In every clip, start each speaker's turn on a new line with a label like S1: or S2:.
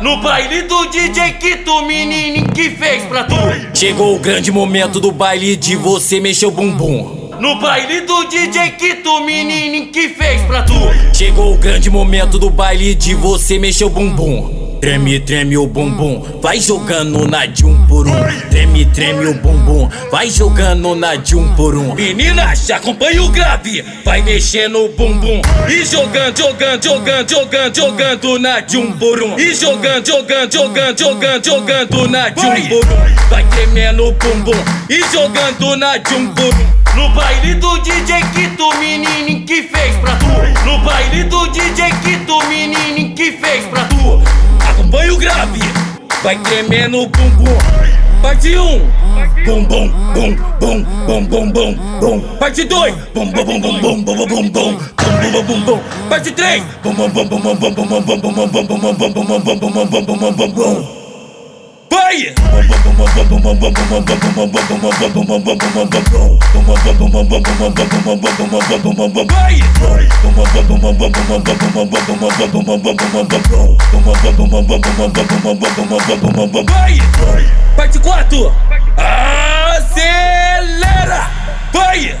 S1: No baile do DJ tu menino que fez pra tu?
S2: Chegou o grande momento do baile de você mexer o bumbum.
S1: No baile do DJ tu menino que fez pra tu?
S2: Chegou o grande momento do baile de você mexer o bumbum Treme, treme o bumbum, vai jogando na de um por um. Treme, treme o bumbum, vai jogando na de um por um.
S1: Menina, já acompanha o grave, vai mexendo o bumbum. E jogando, jogando, jogando, jogando, jogando na de um por um. E jogando, jogando, jogando, jogando, jogando na de um por um. Vai tremendo o bumbum e jogando na de um por um. No baile do DJ tu menino que fez pra tu No baile do DJ tu menino que fez pra tu vai tremendo o bumbum Parte 1 um. Bum bum bum bum bum bum bum bum Parte 2 Bum bum bum bum bum bum bum bum bum bum bum bum Parte 3 Bum bum bum bum bum bum bum bum bum bum bum bum bum bum bum bum bum bum bum Vai! Parte 4 Acelera Vai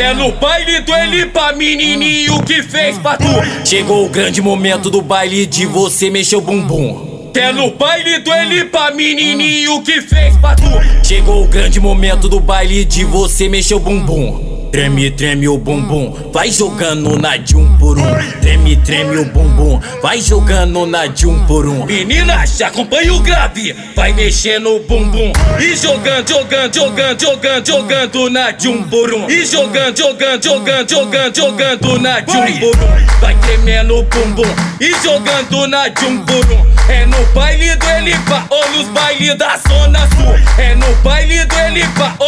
S1: É no baile do ele pra menininho que fez pra tu?
S2: Chegou o grande momento do baile de você mexer o bumbum.
S1: É no baile do ele pra menininho que fez pra tu?
S2: Chegou o grande momento do baile de você mexer o bumbum Treme, treme o bumbum, vai jogando na de um por um. Treme, treme o bumbum, vai jogando na de um por um.
S1: Menina, já acompanha o grave, vai mexendo o bumbum. E jogando, jogando, jogando, jogando, jogando na de um por um. E jogando, jogando, jogando, jogando, jogando na de um por um. Vai tremendo o bumbum e jogando na de um por um. É no baile do Elipa ou nos bailes da Zona Sul. É no baile do Elipa ou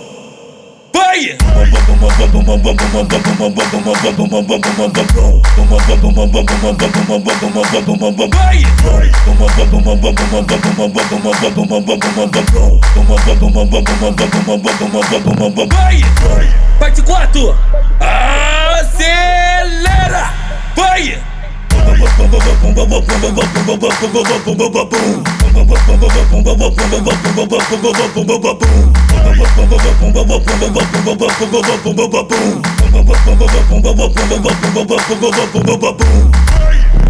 S1: Segue! Parte 4 Acelera! Vai! Bum Boom.